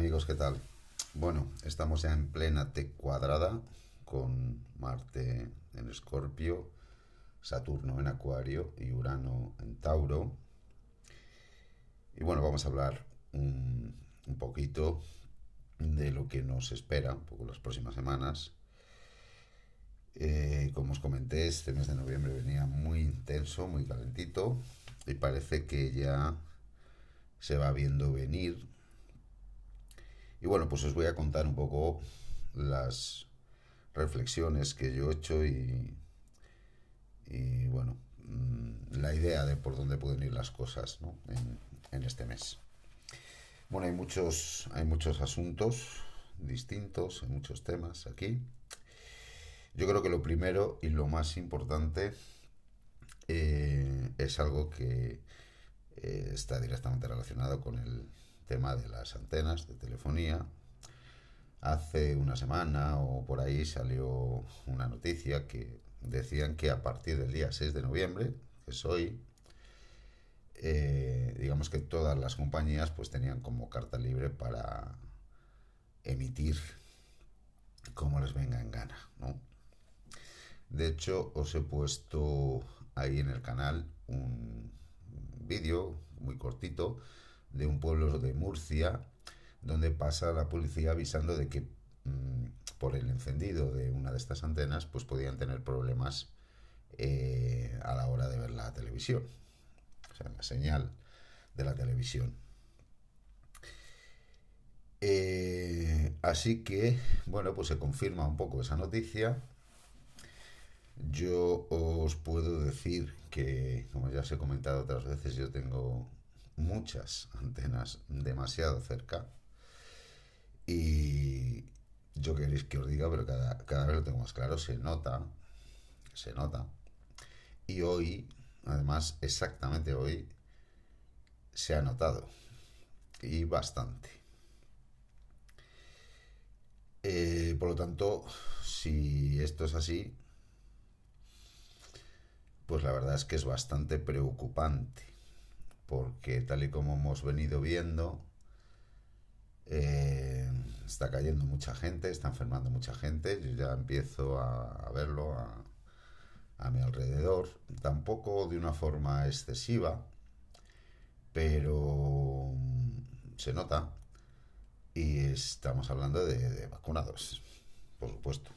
amigos, ¿qué tal? Bueno, estamos ya en plena T cuadrada con Marte en Escorpio, Saturno en Acuario y Urano en Tauro. Y bueno, vamos a hablar un, poquito de lo que nos espera, un poco las próximas semanas. Eh, como os comenté, este mes de noviembre venía muy intenso, muy calentito y parece que ya se va viendo venir y bueno, pues os voy a contar un poco las reflexiones que yo he hecho y, bueno, mm, la idea de por dónde pueden ir las cosas en, este mes. Bueno, hay muchos, hay muchos asuntos distintos, hay muchos temas aquí. Yo creo que lo primero y lo más importante eh, es algo que eh, está directamente relacionado con el tema de las antenas de telefonía. Hace una semana o por ahí salió una noticia que decían que a partir del día 6 de noviembre, que es hoy, eh, digamos que todas las compañías pues tenían como carta libre para emitir como les venga en gana, De hecho, os he puesto ahí en el canal un vídeo muy cortito de un pueblo de Murcia, donde pasa la policía avisando de que mm, por el encendido de una de estas antenas, pues podían tener problemas eh, a la hora de ver la televisión, o sea, la señal de la televisión. Eh, así que, bueno, pues se confirma un poco esa noticia. Yo os puedo decir que, como ya os he comentado otras veces, yo tengo muchas antenas demasiado cerca. Y yo queréis que os diga, pero cada, cada vez lo tengo más claro, se nota, se nota. Y hoy, además, exactamente hoy, se ha notado. Y bastante. Eh, por lo tanto, si esto es así, pues la verdad es que es bastante preocupante porque tal y como hemos venido viendo, eh, está cayendo mucha gente, está enfermando mucha gente, yo ya empiezo a, verlo a, mi alrededor, tampoco de una forma excesiva, pero se nota. Y estamos hablando de, vacunados, por supuesto.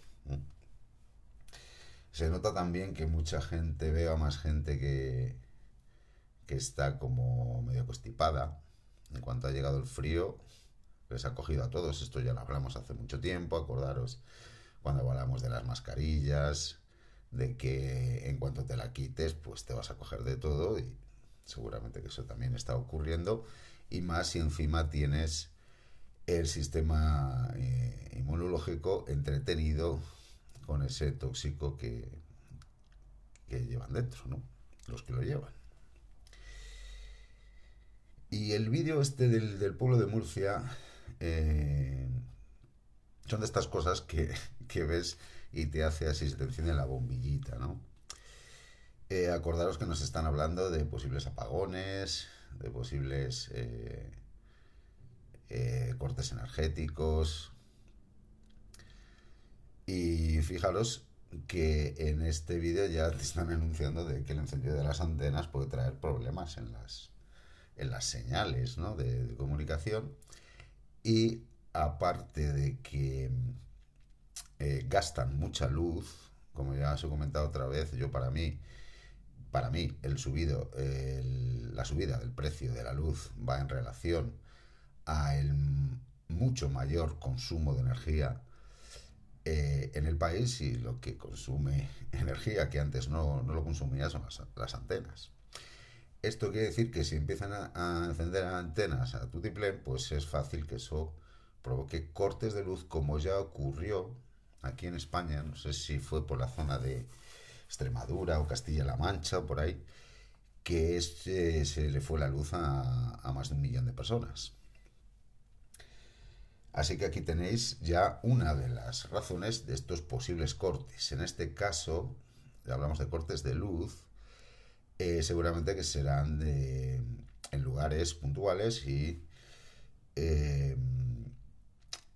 Se nota también que mucha gente, veo a más gente que, que está como medio constipada. En cuanto ha llegado el frío, les ha cogido a todos. Esto ya lo hablamos hace mucho tiempo. Acordaros cuando hablamos de las mascarillas, de que en cuanto te la quites, pues te vas a coger de todo y seguramente que eso también está ocurriendo. Y más si encima tienes el sistema eh, inmunológico entretenido con ese tóxico que, que llevan dentro, ¿no? Los que lo llevan. Y el vídeo este del, pueblo de Murcia eh, son de estas cosas que, ves y te hace así, se te enciende la bombillita, ¿no? Eh, acordaros que nos están hablando de posibles apagones, de posibles eh, cortes energéticos. Y fijaros que en este vídeo ya te están anunciando de que el encendido de las antenas puede traer problemas en las, en las señales de, comunicación y aparte de que eh, gastan mucha luz, como ya os he comentado otra vez, yo para mí, para mí el subido, la subida del precio de la luz va en relación a el mucho mayor consumo de energía eh, en el país y lo que consume energía que antes no, lo consumía son las antenas. Esto quiere decir que si empiezan a, encender antenas a tutiplén, pues es fácil que eso provoque cortes de luz, como ya ocurrió aquí en España, no sé si fue por la zona de Extremadura o Castilla-La Mancha o por ahí, que se le fue la luz a más de un millón de personas. Así que aquí tenéis ya una de las razones de estos posibles cortes. En este caso, hablamos de cortes de luz, eh, seguramente que serán de, en lugares puntuales y eh,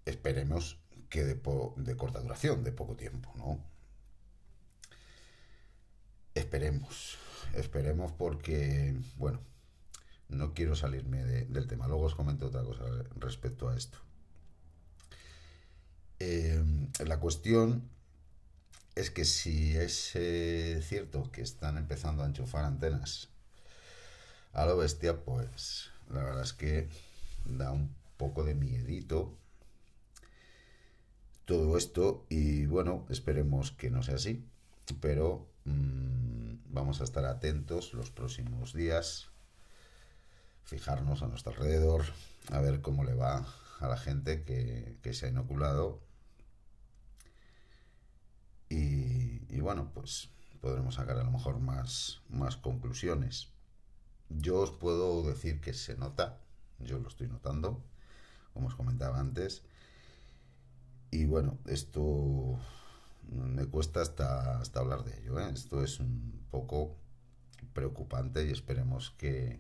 esperemos que de, de corta duración, de poco tiempo, ¿no? Esperemos, esperemos porque, bueno, no quiero salirme del tema. Luego os comento otra cosa respecto a esto. Eh, la cuestión es que si es eh, cierto que están empezando a enchufar antenas a lo bestia, pues la verdad es que da un poco de miedito todo esto y bueno, esperemos que no sea así, pero mm, vamos a estar atentos los próximos días fijarnos a nuestro alrededor, a ver cómo le va a la gente que, se ha inoculado. Y, bueno, pues podremos sacar a lo mejor más, más conclusiones. Yo os puedo decir que se nota, yo lo estoy notando, como os comentaba antes. Y bueno, esto me cuesta hasta, hasta hablar de ello. ¿eh? Esto es un poco preocupante y esperemos que,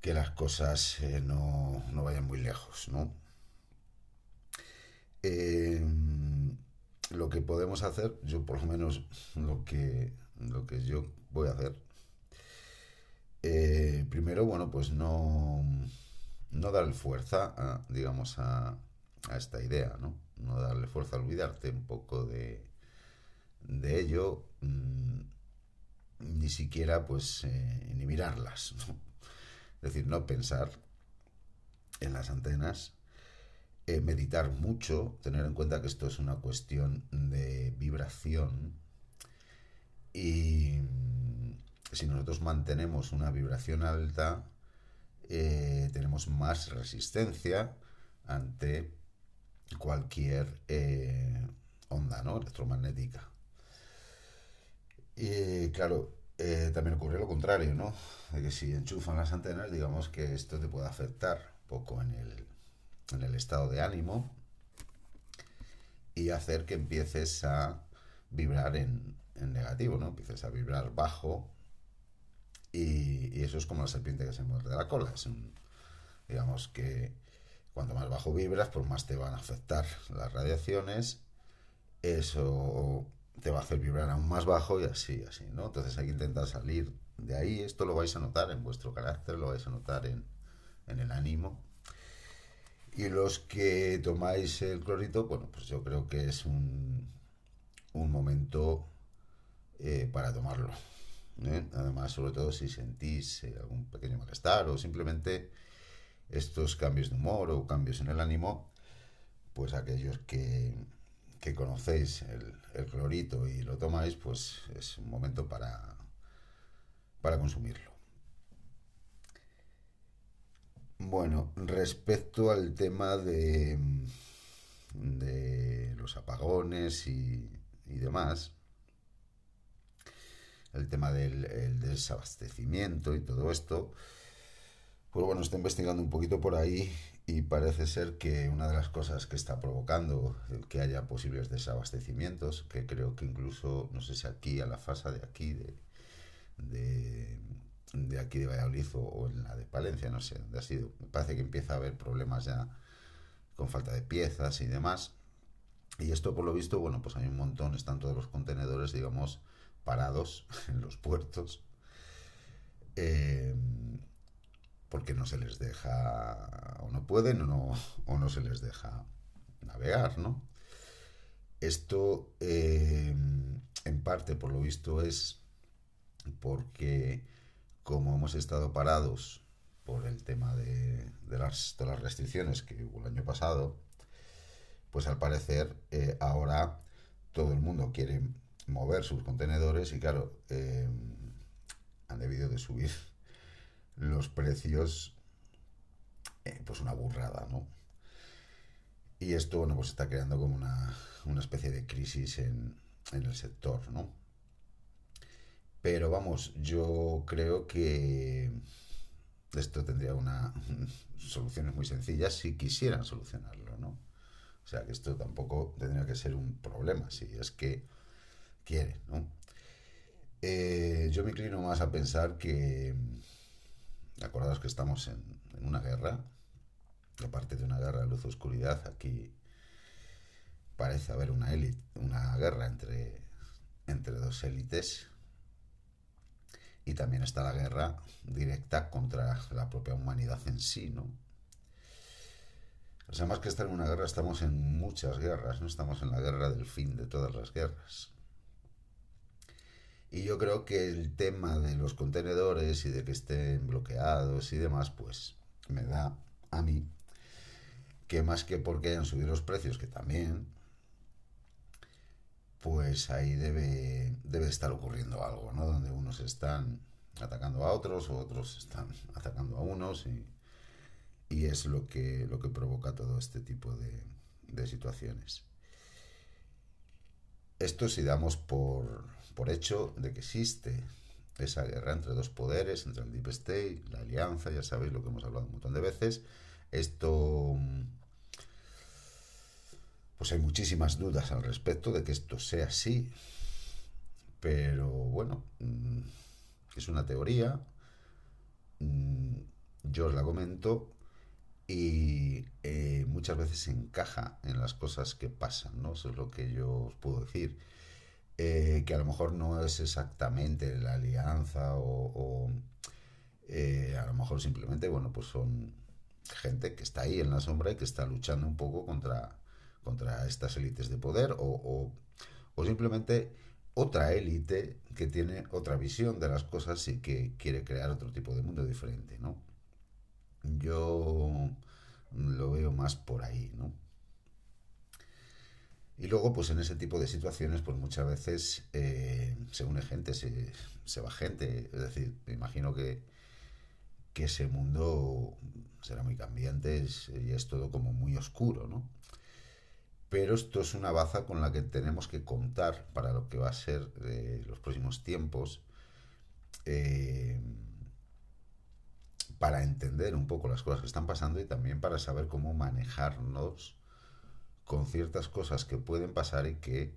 que las cosas eh, no, vayan muy lejos, ¿no? Eh, lo que podemos hacer, yo por lo menos lo que, lo que yo voy a hacer, eh, primero, bueno, pues no, no darle fuerza, a, digamos, a, a, esta idea, ¿no? No darle fuerza, a olvidarte un poco de, de ello, mm, ni siquiera, pues, ni mirarlas, ¿no? Es decir, no pensar en las antenas, eh, meditar mucho, tener en cuenta que esto es una cuestión de vibración y mm, si nosotros mantenemos una vibración alta, eh, tenemos más resistencia ante cualquier eh, onda ¿no? electromagnética. Y claro, también ocurre lo contrario, ¿no? De que si enchufan las antenas, digamos que esto te puede afectar poco en el, en el estado de ánimo y hacer que empieces a vibrar en, negativo, ¿no? Empieces a vibrar bajo y, eso es como la serpiente que se muerde la cola. Es digamos que cuanto más bajo vibras, pues más te van a afectar las radiaciones. Eso te va a hacer vibrar aún más bajo y así, así, ¿no? Entonces hay que intentar salir de ahí. Esto lo vais a notar en vuestro carácter, lo vais a notar en, el ánimo. Y los que tomáis el clorito, bueno, pues yo creo que es un, un momento eh, para tomarlo. ¿eh? Además, sobre todo si sentís eh, algún pequeño malestar o simplemente estos cambios de humor o cambios en el ánimo, pues aquellos que, que conocéis el, clorito y lo tomáis, pues es un momento para, para consumirlo. Bueno, respecto al tema de, de los apagones y, demás, el tema del desabastecimiento y todo esto, pues bueno, está investigando un poquito por ahí y parece ser que una de las cosas que está provocando que haya posibles desabastecimientos, que creo que incluso, no sé si aquí a la fase de aquí, de, aquí de Valladolid o, en la de Palencia, no sé dónde ha sido, me parece que empieza a haber problemas ya con falta de piezas y demás. Y esto por lo visto, bueno, pues hay un montón, están todos los contenedores, digamos, parados en los puertos. Eh, porque no se les deja, o no pueden, o no, o no se les deja navegar, ¿no? Esto, eh, en parte, por lo visto, es porque como hemos estado parados por el tema de, las, las restricciones que hubo el año pasado, pues al parecer eh, ahora todo el mundo quiere mover sus contenedores y claro, eh, han debido de subir los precios, eh, pues una burrada, ¿no? Y esto, bueno, pues está creando como una, especie de crisis en el sector, ¿no? Pero vamos, yo creo que esto tendría una soluciones muy sencillas si quisieran solucionarlo, ¿no? O sea que esto tampoco tendría que ser un problema, si es que quiere, ¿no? Eh, yo me inclino más a pensar que Acordaos que estamos en, una guerra. aparte de una guerra de luz-oscuridad, aquí parece haber una, élite, una guerra entre, entre dos élites y también está la guerra directa contra la propia humanidad en sí, ¿no? O sea, más que estar en una guerra, estamos en muchas guerras, no estamos en la guerra del fin de todas las guerras. Y yo creo que el tema de los contenedores y de que estén bloqueados y demás, pues me da a mí que más que porque hayan subido los precios, que también, pues ahí debe, debe estar ocurriendo algo, ¿no? Donde unos están atacando a otros o otros están atacando a unos y, es lo que, lo que provoca todo este tipo de, de situaciones. Esto si damos por, por hecho de que existe esa guerra entre dos poderes, entre el Deep State, la alianza, ya sabéis lo que hemos hablado un montón de veces. Esto pues hay muchísimas dudas al respecto de que esto sea así. Pero bueno, mm, es una teoría. Mm, yo os la comento y eh, muchas veces encaja en las cosas que pasan, ¿no? Eso es lo que yo os puedo decir. Eh, que a lo mejor no es exactamente la alianza o, eh, a lo mejor simplemente, bueno, pues son gente que está ahí en la sombra y que está luchando un poco contra contra estas élites de poder o, o, simplemente otra élite que tiene otra visión de las cosas y que quiere crear otro tipo de mundo diferente, ¿no? Yo lo veo más por ahí, ¿no? Y luego, pues en ese tipo de situaciones, pues muchas veces eh, se une gente, se, se, va gente. Es decir, me imagino que, que ese mundo será muy cambiante y es todo como muy oscuro, ¿no? Pero esto es una baza con la que tenemos que contar para lo que va a ser eh, los próximos tiempos, eh, para entender un poco las cosas que están pasando y también para saber cómo manejarnos con ciertas cosas que pueden pasar y que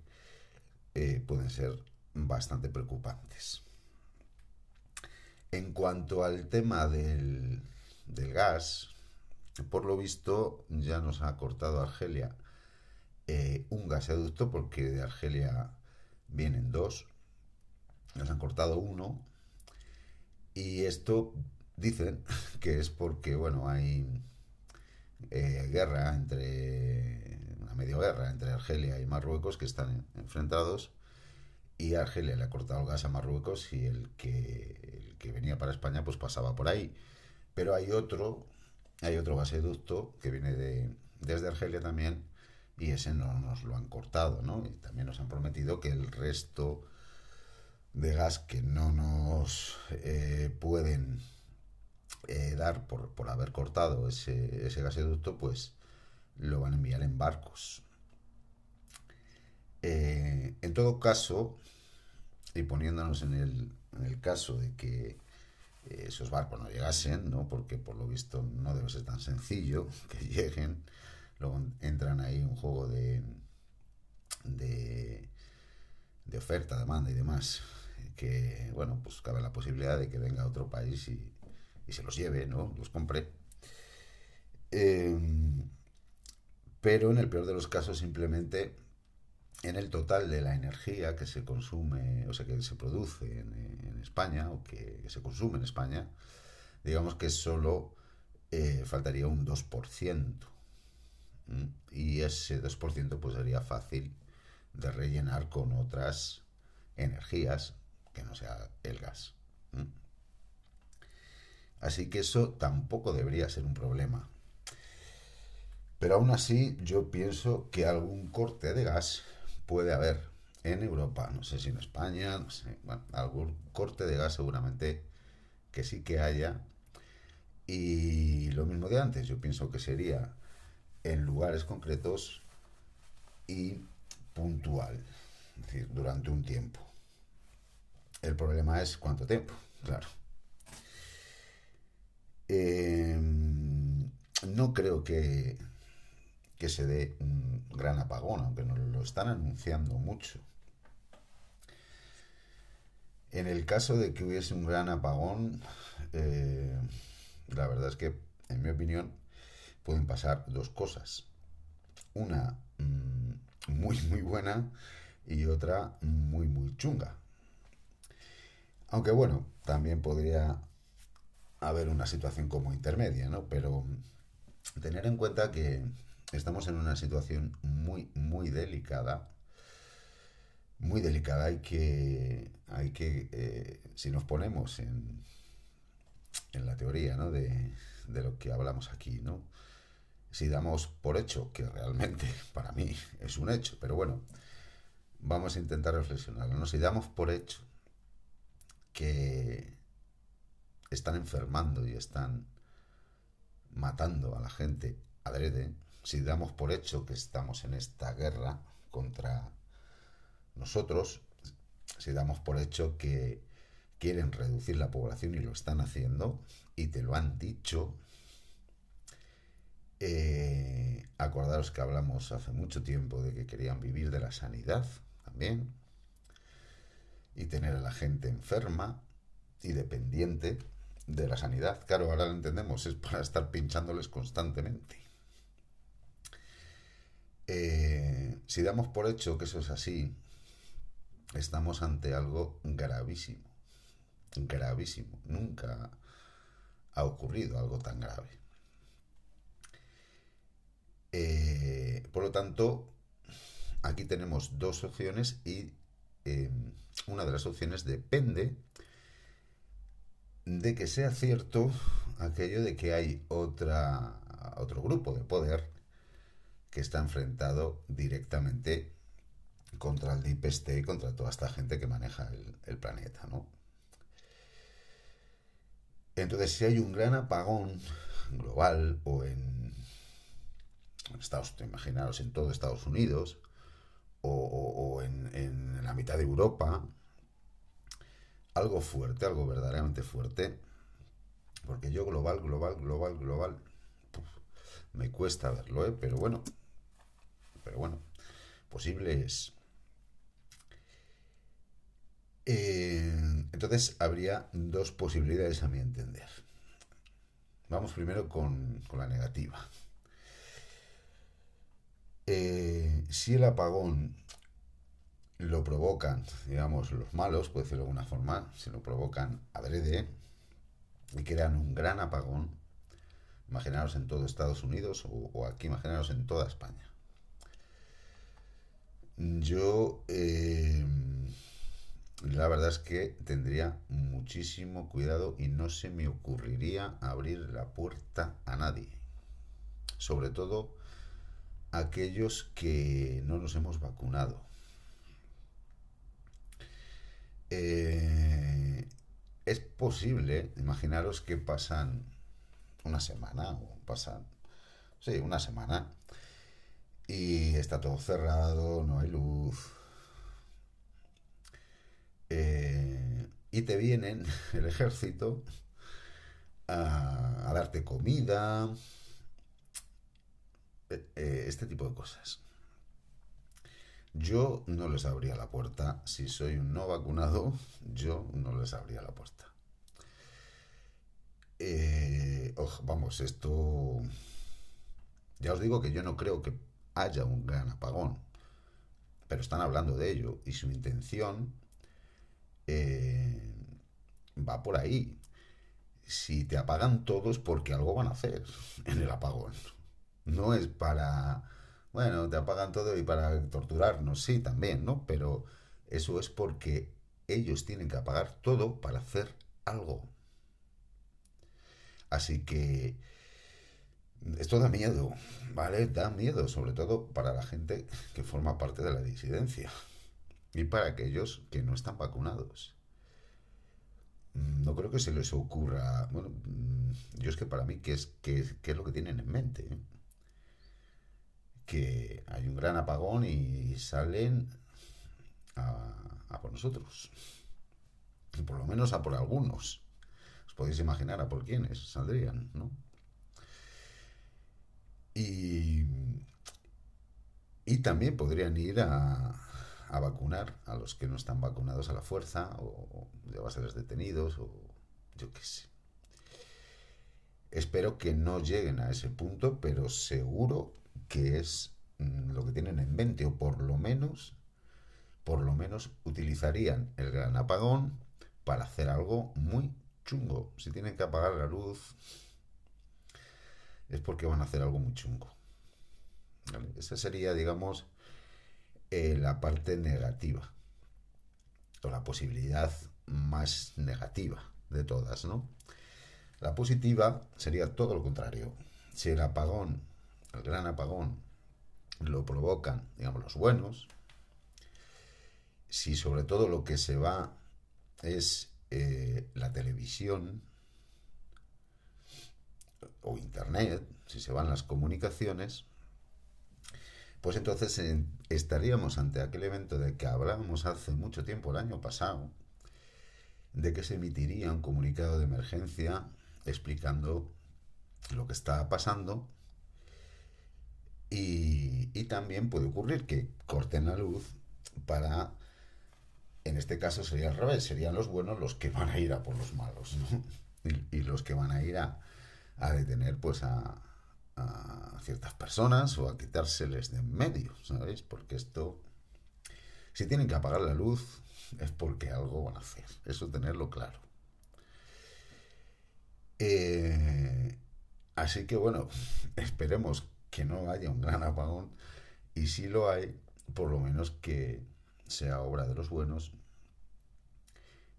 eh, pueden ser bastante preocupantes. En cuanto al tema del, del gas, por lo visto ya nos ha cortado Argelia eh, un gasoducto, porque de Argelia vienen dos, nos han cortado uno, y esto dicen que es porque, bueno, hay eh, guerra entre, una medio guerra entre Argelia y Marruecos que están enfrentados, y Argelia le ha cortado el gas a Marruecos y el que, el que venía para España pues pasaba por ahí. Pero hay otro, hay otro gasoducto que viene de, desde Argelia también, y ese no nos lo han cortado, ¿no? Y también nos han prometido que el resto de gas que no nos eh, pueden eh, dar por, por, haber cortado ese, ese, gasoducto, pues lo van a enviar en barcos. Eh, en todo caso, y poniéndonos en el, en el caso de que esos barcos no llegasen, ¿no? porque por lo visto no debe ser tan sencillo que lleguen, Luego entran ahí un juego de, de, oferta, demanda y demás, que, bueno, pues cabe la posibilidad de que venga otro país y, se los lleve, ¿no? Los compre. Em, pero en el peor de los casos simplemente en el total de la energía que se consume, o sea, que se produce en, España o que, se consume en España, digamos que solo eh, faltaría un 2%. Y ese 2% pues sería fácil de rellenar con otras energías que no sea el gas. Así que eso tampoco debería ser un problema. Pero aún así yo pienso que algún corte de gas puede haber en Europa, no sé si en España, no sé, algún corte de gas seguramente que sí que haya. Y lo mismo de antes, yo pienso que sería en lugares concretos y puntual, es decir, durante un tiempo. El problema es cuánto tiempo, claro. Em, no creo que, que se dé un gran apagón, aunque nos lo están anunciando mucho. En el caso de que hubiese un gran apagón, eh, la verdad es que, en mi opinión, pueden pasar dos cosas. Una mm, muy, muy buena y otra muy, muy chunga. Aunque bueno, también podría haber una situación como intermedia, ¿no? Pero tener en cuenta que estamos en una situación muy, muy delicada. Muy delicada. Hay que, hay que eh, si nos ponemos en, en la teoría, ¿no? De, de lo que hablamos aquí, ¿no? Si damos por hecho, que realmente para mí es un hecho, pero bueno, vamos a intentar reflexionarlo, ¿no? Si damos por hecho que están enfermando y están matando a la gente adrede, si damos por hecho que estamos en esta guerra contra nosotros, si damos por hecho que quieren reducir la población y lo están haciendo, y te lo han dicho, eh, acordaros que hablamos hace mucho tiempo de que querían vivir de la sanidad también, y tener a la gente enferma y dependiente de la sanidad. Claro, ahora lo entendemos, es para estar pinchándoles constantemente. Eh, si damos por hecho que eso es así, estamos ante algo gravísimo. Gravísimo. Nunca ha ocurrido algo tan grave. Eh, por lo tanto, aquí tenemos dos opciones y eh, una de las opciones depende de que sea cierto aquello de que hay otra, otro grupo de poder que está enfrentado directamente contra el Deep State, contra toda esta gente que maneja el, planeta, ¿no? Entonces, si hay un gran apagón global o en, Estados, imaginaros, en todo Estados Unidos o, en, la mitad de Europa, algo fuerte, algo verdaderamente fuerte, porque yo global, global, global, global, me cuesta verlo, ¿eh? pero bueno, pero bueno, posible es. Eh, entonces habría dos posibilidades a mi entender. Vamos primero con, la negativa. Eh, si el apagón lo provocan, digamos, los malos, puede decirlo de alguna forma, si lo provocan adrede y crean un gran apagón, imaginaros en todo Estados Unidos o, aquí, imaginaros en toda España. Yo, eh, la verdad es que tendría muchísimo cuidado y no se me ocurriría abrir la puerta a nadie. Sobre todo aquellos que no nos hemos vacunado eh, es posible, imaginaros que pasan una semana o pasan, sí, una semana y está todo cerrado, no hay luz. Eh, y te vienen el ejército a, darte comida, eh, este tipo de cosas. Yo no les abría la puerta. Si soy un no vacunado, yo no les abría la puerta. Eh, vamos, esto... Ya os digo que yo no creo que haya un gran apagón, pero están hablando de ello y su intención eh, va por ahí. Si te apagan todos porque algo van a hacer en el apagón. No es para bueno, te apagan todo y para torturarnos, sí, también, ¿no? Pero eso es porque ellos tienen que apagar todo para hacer algo. Así que esto da miedo, ¿vale? Da miedo, sobre todo para la gente que forma parte de la disidencia y para aquellos que no están vacunados. No creo que se les ocurra, bueno, yo es que para mí, ¿qué es, qué, es lo que tienen en mente? Que hay un gran apagón y salen a, por nosotros. Y por lo menos a por algunos. Os podéis imaginar a por quiénes saldrían, ¿no? Y, y también podrían ir a, a vacunar a los que no están vacunados a la fuerza o, ser detenidos o yo qué sé. Espero que no lleguen a ese punto, pero seguro que es mm, lo que tienen en mente, o por lo menos, por lo menos utilizarían el gran apagón para hacer algo muy chungo. Si tienen que apagar la luz, es porque van a hacer algo muy chungo. Esa sería, digamos, eh, la parte negativa, o la posibilidad más negativa de todas, ¿no? La positiva sería todo lo contrario. Si el apagón, el gran apagón, lo provocan, digamos, los buenos, si sobre todo lo que se va es eh, la televisión o internet, si se van las comunicaciones, pues entonces estaríamos ante aquel evento de que hablábamos hace mucho tiempo, el año pasado, de que se emitiría un comunicado de emergencia explicando lo que está pasando y, también puede ocurrir que corten la luz para, en este caso sería al revés, serían los buenos los que van a ir a por los malos, y, los que van a ir a, detener pues a, a, ciertas personas o a quitárseles de en medio, ¿sabéis? Porque esto, si tienen que apagar la luz, es porque algo van a hacer, eso tenerlo claro. Eh, así que bueno, esperemos que no haya un gran apagón y si lo hay, por lo menos que sea obra de los buenos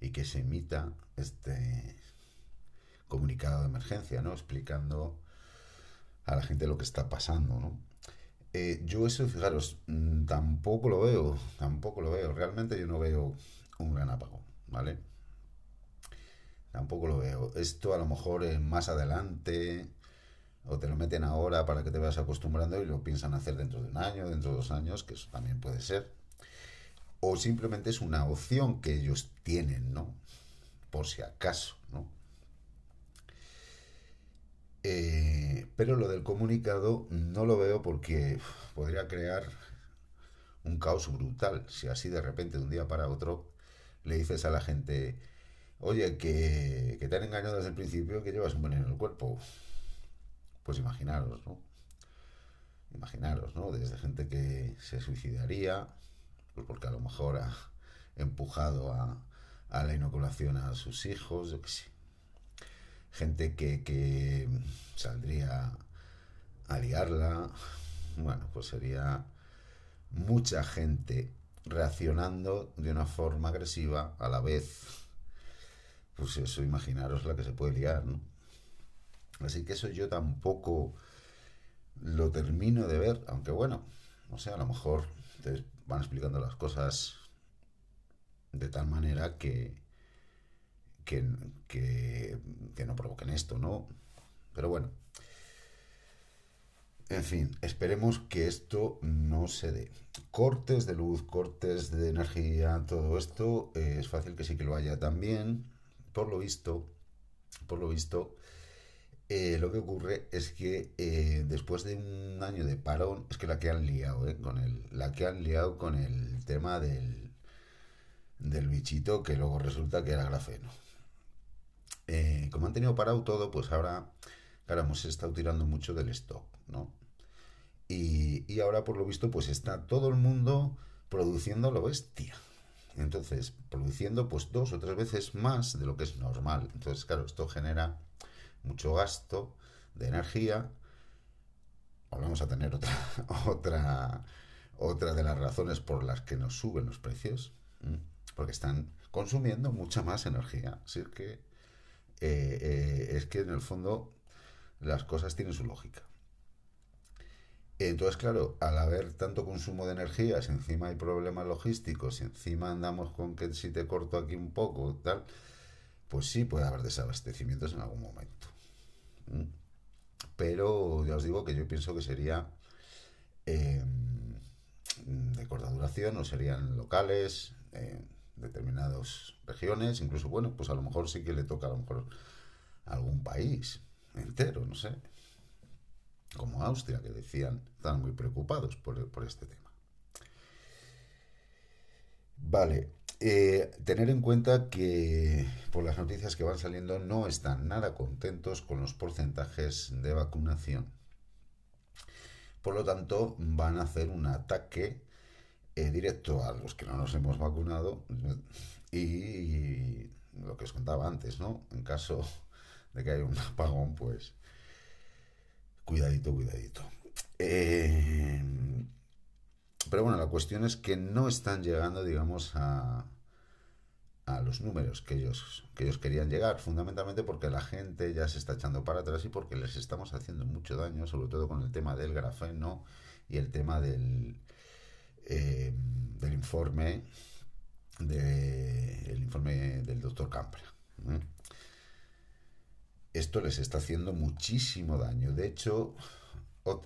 y que se emita este comunicado de emergencia, ¿no? Explicando a la gente lo que está pasando, ¿no? Eh, yo eso, fijaros, mm, tampoco lo veo, tampoco lo veo. Realmente yo no veo un gran apagón, ¿vale? Tampoco lo veo. Esto a lo mejor es más adelante o te lo meten ahora para que te vayas acostumbrando y lo piensan hacer dentro de un año, dentro de dos años, que eso también puede ser. O simplemente es una opción que ellos tienen, ¿no? Por si acaso, ¿no? Eh, pero lo del comunicado no lo veo porque podría crear un caos brutal. Si así de repente, de un día para otro, le dices a la gente, Oye, que, te han engañado desde el principio que llevas un veneno en el cuerpo. Pues imaginaros, ¿no? Imaginaros, ¿no? Desde gente que se suicidaría, pues porque a lo mejor ha empujado a, la inoculación a sus hijos, yo qué sé. Gente que, que saldría a liarla. Bueno, pues sería mucha gente reaccionando de una forma agresiva a la vez pues eso, imaginaros la que se puede liar, ¿no? Así que eso yo tampoco lo termino de ver, aunque bueno, no sé, a lo mejor te van explicando las cosas de tal manera que, que, que, no provoquen esto, ¿no? Pero bueno, en fin, esperemos que esto no se dé. Cortes de luz, cortes de energía, todo esto eh, es fácil que sí que lo haya también por lo visto, por lo visto, eh, lo que ocurre es que eh, después de un año de parón, es que la que han liado, eh, con el, la que han liado con el tema del, del bichito que luego resulta que era grafeno. como han tenido parado todo, pues ahora, claro, hemos estado tirando mucho del stock, ¿no? Y, y ahora, por lo visto, pues está todo el mundo produciendo lo bestia. Entonces, produciendo pues dos o tres veces más de lo que es normal. Entonces, claro, esto genera mucho gasto de energía. Vamos a tener otra, otra, otra de las razones por las que nos suben los precios, porque están consumiendo mucha más energía. Así que eh, eh, es que en el fondo las cosas tienen su lógica. Entonces, claro, al haber tanto consumo de energía, si encima hay problemas logísticos, si encima andamos con que si te corto aquí un poco, tal, pues sí puede haber desabastecimientos en algún momento. ¿Mm? Pero ya os digo que yo pienso que sería em, de corta duración o serían locales, en determinadas regiones, incluso, bueno, pues a lo mejor sí que le toca a lo mejor algún país entero, no sé como Austria, que decían, estaban muy preocupados por, este tema. Vale, eh, tener en cuenta que por las noticias que van saliendo no están nada contentos con los porcentajes de vacunación. Por lo tanto, van a hacer un ataque eh, directo a los que no nos hemos vacunado y, lo que os contaba antes, ¿no? En caso de que haya un apagón, pues cuidadito, cuidadito. Eh, pero bueno, la cuestión es que no están llegando, digamos, a, a los números que ellos, que ellos querían llegar, fundamentalmente porque la gente ya se está echando para atrás y porque les estamos haciendo mucho daño, sobre todo con el tema del grafeno y el tema del, eh, del informe de, informe del doctor Campra. Esto les está haciendo muchísimo daño. De hecho,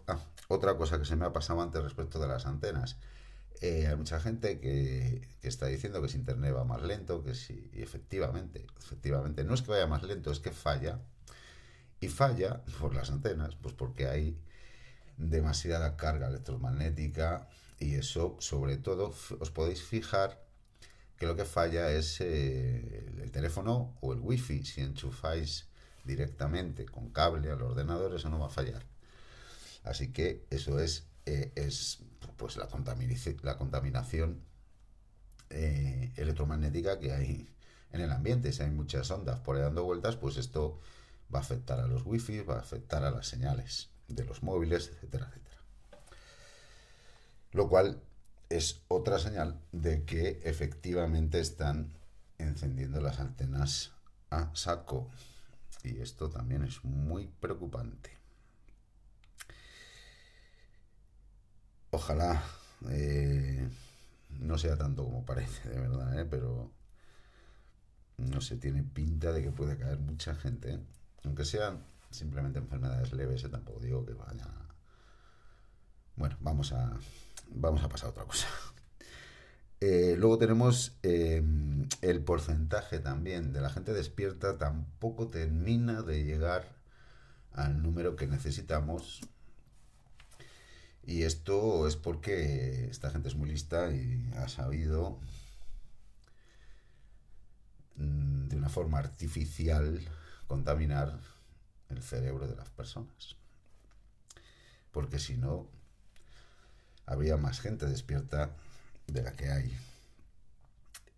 ah, otra cosa que se me ha pasado antes respecto de las antenas. Eh, hay mucha gente que, está diciendo que si internet va más lento, que si, y efectivamente, efectivamente, no es que vaya más lento, es que falla. Y falla por las antenas, pues porque hay demasiada carga electromagnética y eso, sobre todo, os podéis fijar que lo que falla es eh, el teléfono o el wifi. Si enchufáis directamente con cable al ordenador, eso no va a fallar. Así que eso es, eh, es pues la, contaminación eh, electromagnética que hay en el ambiente. Si hay muchas ondas por ahí dando vueltas, pues esto va a afectar a los wifi, va a afectar a las señales de los móviles, etcétera, etcétera. Lo cual es otra señal de que efectivamente están encendiendo las antenas a saco. Y esto también es muy preocupante. Ojalá eh, no sea tanto como parece, de verdad, ¿eh? pero no se tiene pinta de que puede caer mucha gente, ¿eh? aunque sean simplemente enfermedades leves, tampoco digo que vaya. Bueno, vamos a, vamos a pasar a otra cosa. luego tenemos el porcentaje también de la gente despierta, tampoco termina de llegar al número que necesitamos y esto es porque esta gente es muy lista y ha sabido mm, de una forma artificial contaminar el cerebro de las personas. Porque si no, habría más gente despierta de la que hay.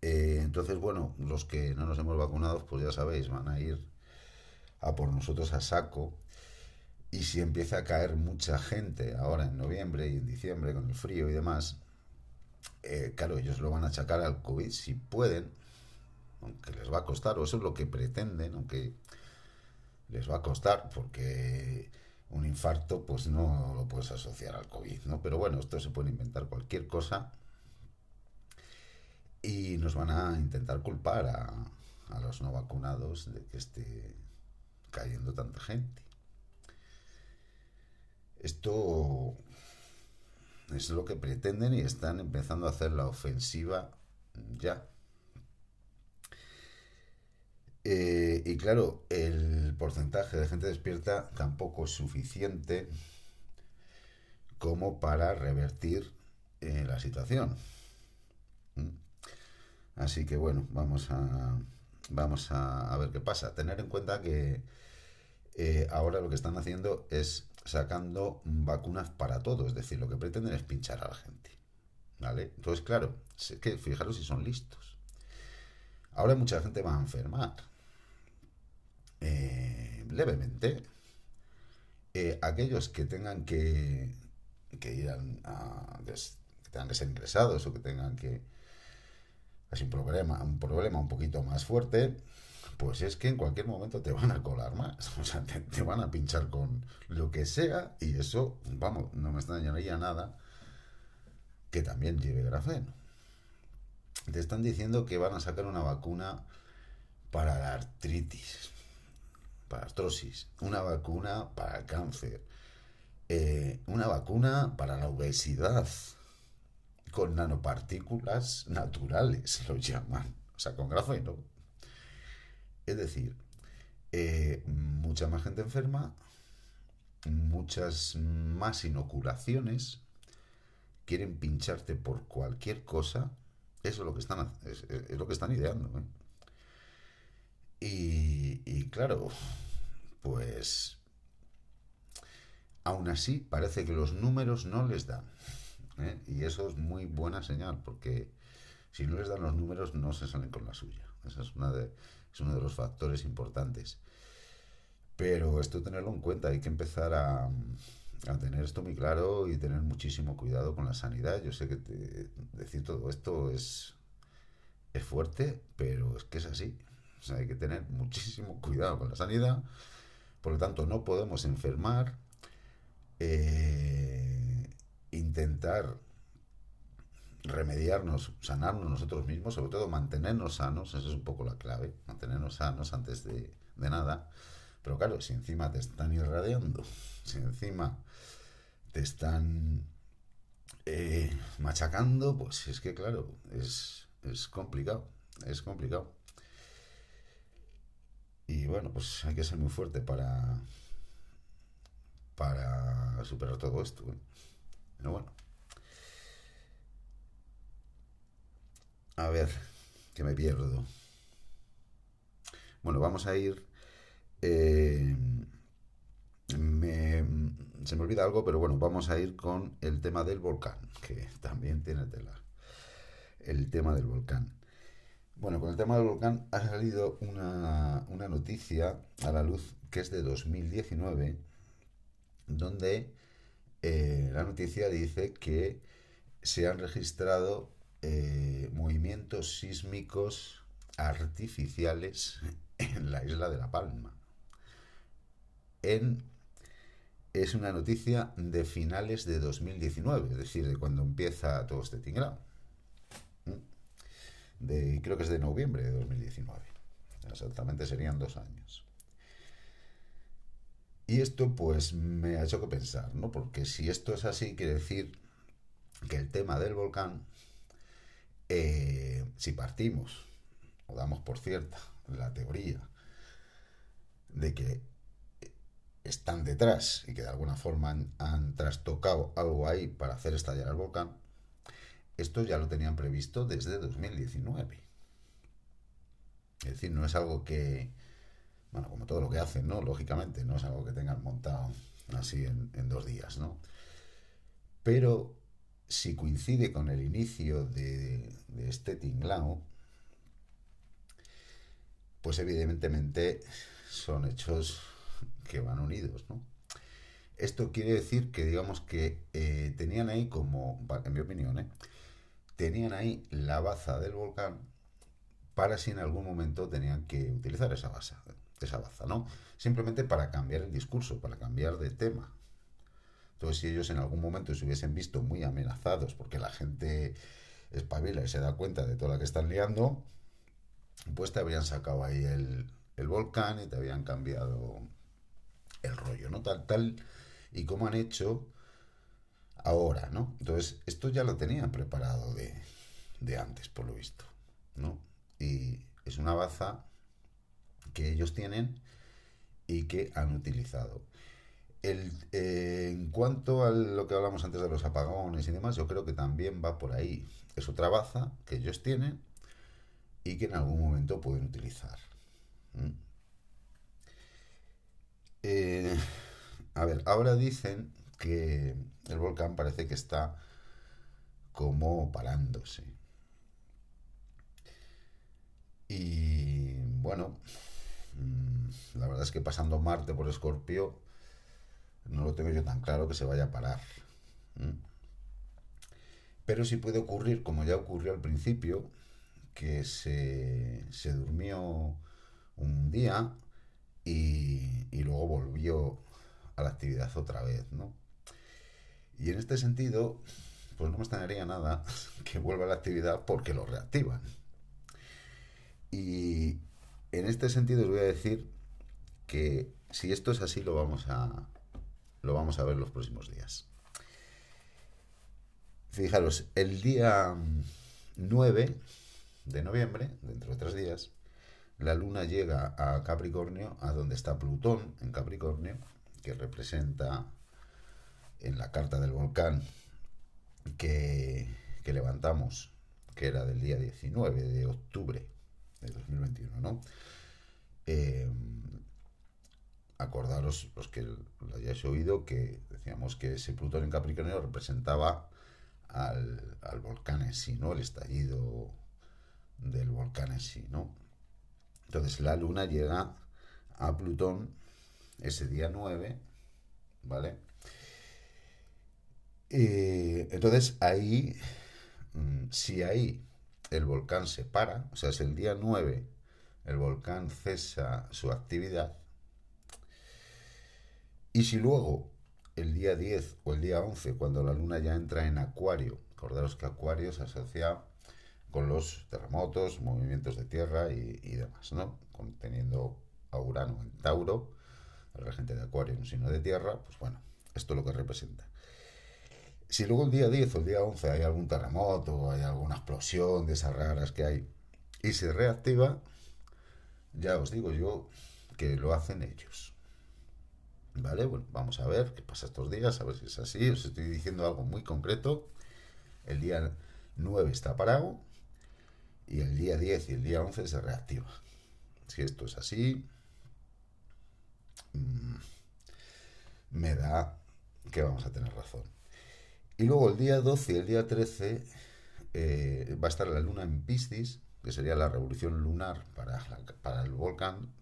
Eh, entonces, bueno, los que no nos hemos vacunado, pues ya sabéis, van a ir a por nosotros a saco y si empieza a caer mucha gente ahora en noviembre y en diciembre con el frío y demás, eh, claro, ellos lo van a achacar al COVID si pueden, aunque les va a costar, o eso es lo que pretenden, aunque les va a costar, porque un infarto pues no lo puedes asociar al COVID, ¿no? Pero bueno, esto se puede inventar cualquier cosa y nos van a intentar culpar a, a los no vacunados de que esté cayendo tanta gente. Esto es lo que pretenden y están empezando a hacer la ofensiva ya. Eh, y claro, el porcentaje de gente despierta tampoco es suficiente como para revertir eh, la situación. ¿Mm? Así que bueno, vamos a, vamos a, ver qué pasa. Tener en cuenta que eh, ahora lo que están haciendo es sacando vacunas para todo, es decir, lo que pretenden es pinchar a la gente. ¿Vale? Entonces, claro, es que fijaros si son listos. Ahora mucha gente va a enfermar. Eh, levemente. Eh, aquellos que tengan que, que ir a, que tengan que ser ingresados o que tengan que es un problema, un problema un poquito más fuerte, pues es que en cualquier momento te van a colar más, o sea, te, van a pinchar con lo que sea y eso, vamos, no me extrañaría nada que también lleve grafeno. Te están diciendo que van a sacar una vacuna para la artritis, para artrosis, una vacuna para el cáncer, eh, una vacuna para la obesidad, con nanopartículas naturales, lo llaman, o sea, con grafeno. Es decir, eh, mucha más gente enferma, muchas más inoculaciones, quieren pincharte por cualquier cosa Eso es lo que están, es, lo que están ideando. ¿eh? Y, claro, pues aún así parece que los números no les dan. ¿eh? Y eso es muy buena señal, porque si no les dan los números no se salen con la suya. Ese es, una de, es uno de los factores importantes. Pero esto tenerlo en cuenta, hay que empezar a, a tener esto muy claro y tener muchísimo cuidado con la sanidad. Yo sé que decir todo esto es, es fuerte, pero es que es así. Hay que tener muchísimo cuidado con la sanidad. Por lo tanto, no podemos enfermar. Eh, intentar remediarnos, sanarnos nosotros mismos, sobre todo mantenernos sanos, esa es un poco la clave, mantenernos sanos antes de, de nada. Pero claro, si encima te están irradiando, si encima te están eh, machacando, pues es que claro, es, es complicado, es complicado. Y bueno, pues hay que ser muy fuerte para, para superar todo esto. ¿eh? Pero bueno. A ver, que me pierdo. Bueno, vamos a ir... Eh, me, se me olvida algo, pero bueno, vamos a ir con el tema del volcán, que también tiene tela. El tema del volcán. Bueno, con el tema del volcán ha salido una, una noticia a la luz que es de 2019, donde eh, la noticia dice que se han registrado eh, movimientos sísmicos artificiales en la isla de La Palma. Es una noticia de finales de 2019, es decir, de cuando empieza todo este tinglado. De, creo que es de noviembre de 2019. Exactamente serían dos años. Y esto pues me ha hecho que pensar, ¿no? Porque si esto es así, quiere decir que el tema del volcán, eh, si partimos o damos por cierta la teoría de que están detrás y que de alguna forma han, trastocado algo ahí para hacer estallar el volcán, esto ya lo tenían previsto desde 2019. Es decir, no es algo que, bueno, como todo lo que hacen, ¿no? Lógicamente, no es algo que tengan montado así en, dos días, ¿no? Pero si coincide con el inicio de, este tinglao, pues evidentemente son hechos que van unidos, ¿no? Esto quiere decir que, digamos que eh, tenían ahí como, en mi opinión, ¿eh? tenían ahí la baza del volcán para si en algún momento tenían que utilizar esa baza esa baza, ¿no? Simplemente para cambiar el discurso, para cambiar de tema. Entonces, si ellos en algún momento se hubiesen visto muy amenazados porque la gente espabila y se da cuenta de toda la que están liando, pues te habrían sacado ahí el, volcán y te habían cambiado el rollo, ¿no? Tal, tal y como han hecho ahora, ¿no? Entonces, esto ya lo tenían preparado de, de antes, por lo visto, ¿no? Y es una baza que ellos tienen y que han utilizado. Eh, en cuanto a lo que hablamos antes de los apagones y demás, yo creo que también va por ahí. Es otra baza que ellos tienen y que en algún momento pueden utilizar. ¿Mm? Eh, a ver, ahora dicen que el volcán parece que está como parándose. Y bueno, Mm, la verdad es que pasando Marte por Escorpio, no lo tengo yo tan claro que se vaya a parar. Pero sí puede ocurrir, como ya ocurrió al principio, que se, se durmió un día y, y, luego volvió a la actividad otra vez, ¿no? Y en este sentido, pues no me extrañaría nada que vuelva a la actividad porque lo reactivan. Y, en este sentido os voy a decir que si esto es así lo vamos a lo vamos a ver los próximos días. Fijaros, el día 9 de noviembre, dentro de tres días, la luna llega a Capricornio, a donde está Plutón en Capricornio, que representa en la carta del volcán que, que levantamos que era del día 19 de octubre de 2021, ¿no? Eh, acordaros los que lo hayáis oído que decíamos que ese Plutón en Capricornio representaba al, volcán en sí, ¿no? El estallido del volcán en sí, ¿no? Entonces la luna llega a Plutón ese día 9, ¿vale? Eh, entonces ahí, mm, si ahí el volcán se para, o sea, es el día 9, el volcán cesa su actividad, y si luego el día 10 o el día 11, cuando la luna ya entra en Acuario, acordaros que Acuario se asocia con los terremotos, movimientos de tierra y, demás, ¿no? Conteniendo a Urano en Tauro, el regente de Acuario en un signo de tierra, pues bueno, esto es lo que representa. Si luego el día 10 o el día 11 hay algún terremoto, hay alguna explosión de esas raras que hay, y se reactiva, ya os digo yo que lo hacen ellos. ¿Vale? Bueno, vamos a ver qué pasa estos días, a ver si es así. Os estoy diciendo algo muy concreto. El día 9 está parado, y el día 10 y el día 11 se reactiva. Si esto es así, mm, me da que vamos a tener razón. Y luego el día 12 y el día 13 eh, va a estar la luna en Piscis, que sería la revolución lunar para, para el volcán.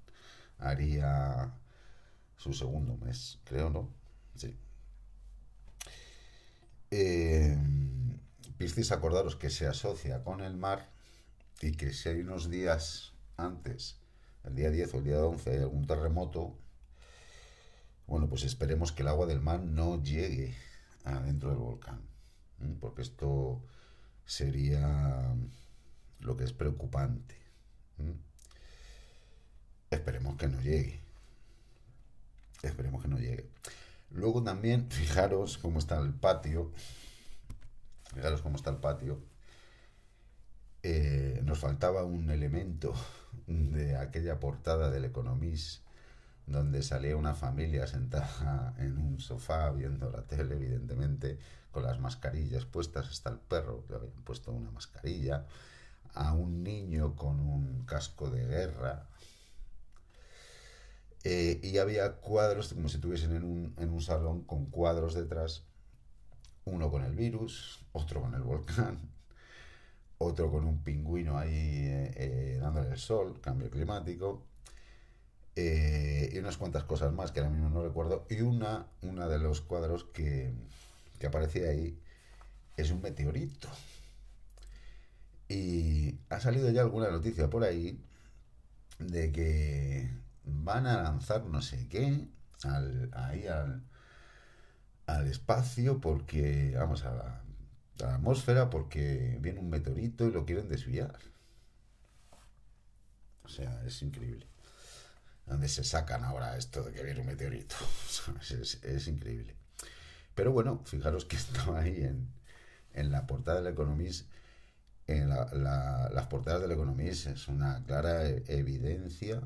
Haría su segundo mes, creo, ¿no? Sí. Eh, Piscis, acordaros que se asocia con el mar y que si hay unos días antes, el día 10 o el día 11, hay algún terremoto, bueno, pues esperemos que el agua del mar no llegue adentro del volcán, porque esto sería lo que es preocupante. Esperemos que no llegue. Esperemos que no llegue. Luego también, fijaros cómo está el patio. Fijaros cómo está el patio. Eh, nos faltaba un elemento de aquella portada del Economist donde salía una familia sentada en un sofá viendo la tele, evidentemente, con las mascarillas puestas, hasta el perro que habían puesto una mascarilla, a un niño con un casco de guerra, eh, y había cuadros como si estuviesen en un, en un salón con cuadros detrás, uno con el virus, otro con el volcán, otro con un pingüino ahí eh, eh, dándole el sol, cambio climático, y unas cuantas cosas más que ahora mismo no recuerdo, y una, una de los cuadros que, que aparecía ahí es un meteorito. Y ha salido ya alguna noticia por ahí de que van a lanzar no sé qué al, ahí al, al espacio porque, vamos, a la atmósfera porque viene un meteorito y lo quieren desviar. O sea, es increíble. ¿Dónde se sacan ahora esto de que viene un meteorito? es, increíble. Pero bueno, fijaros que estaba ahí en, en la portada del Economist. En las portadas del Economist es una clara e, evidencia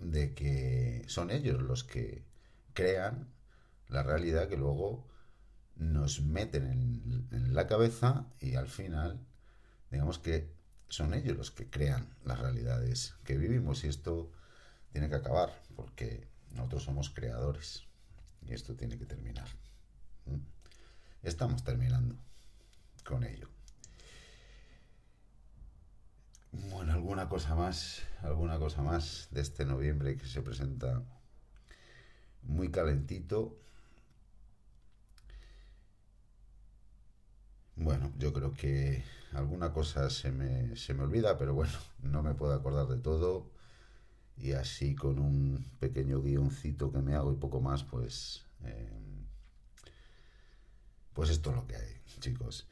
de que son ellos los que crean la realidad que luego nos meten en, la cabeza y al final, digamos que son ellos los que crean las realidades que vivimos y esto tiene que acabar porque nosotros somos creadores y esto tiene que terminar. ¿Mm? Estamos terminando con ello. Bueno, alguna cosa más, alguna cosa más de este noviembre que se presenta muy calentito Bueno, yo creo que alguna cosa se me, se me olvida, pero bueno, no me puedo acordar de todo. Y así con un pequeño guioncito que me hago y poco más, pues... Eh, pues esto es lo que hay, chicos.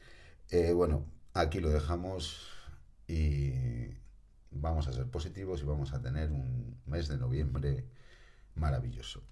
Eh, bueno, aquí lo dejamos y vamos a ser positivos y vamos a tener un mes de noviembre maravilloso.